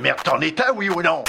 merde en état, oui ou non?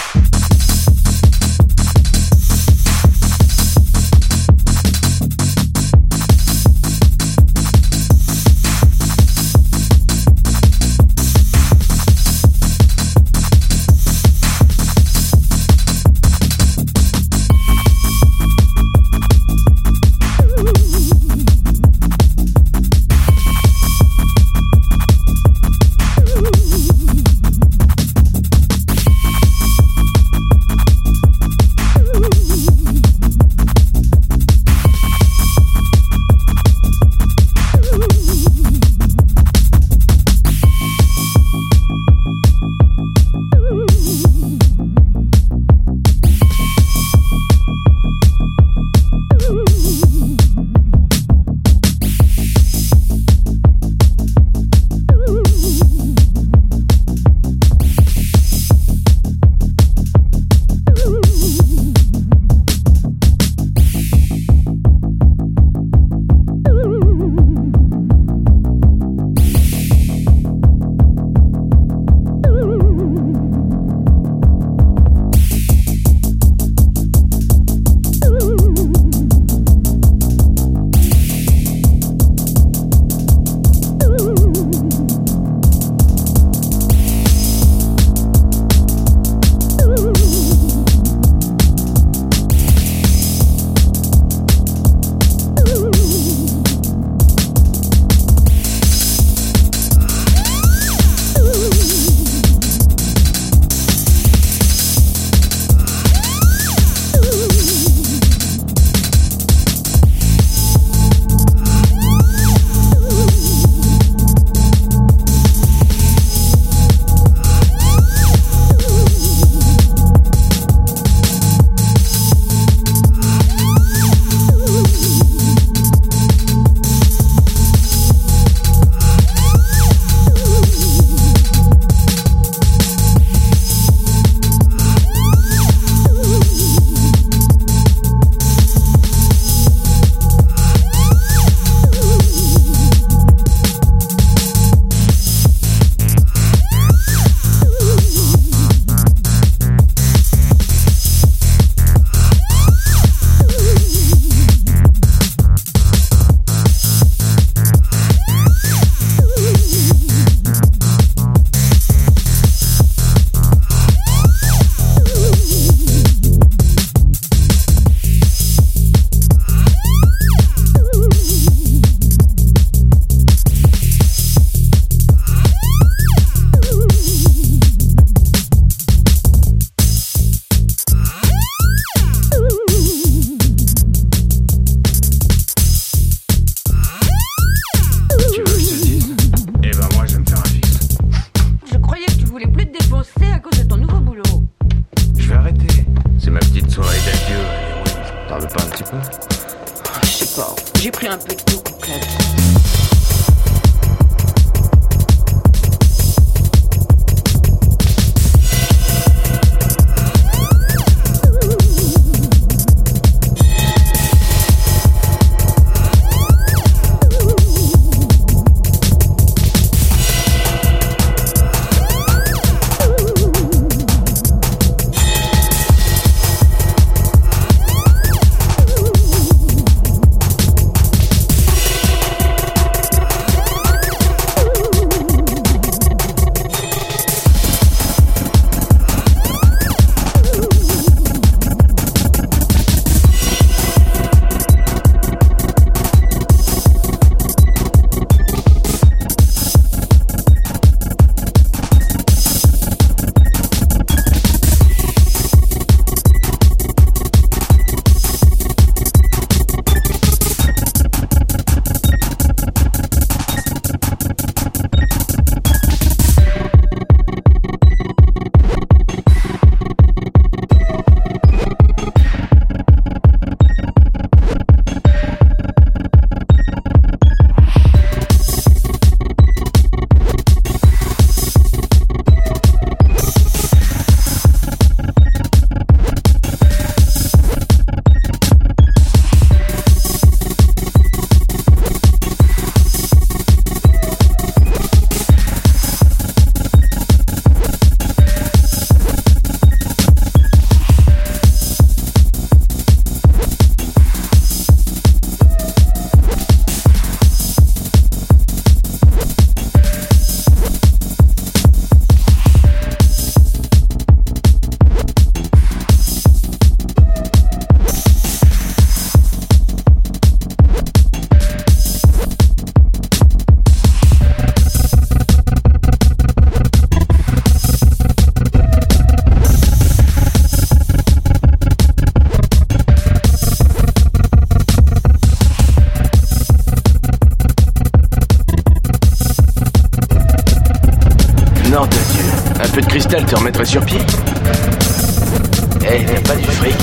Nord de Dieu. Un peu de cristal te remettrait sur pied Eh, pas du fric.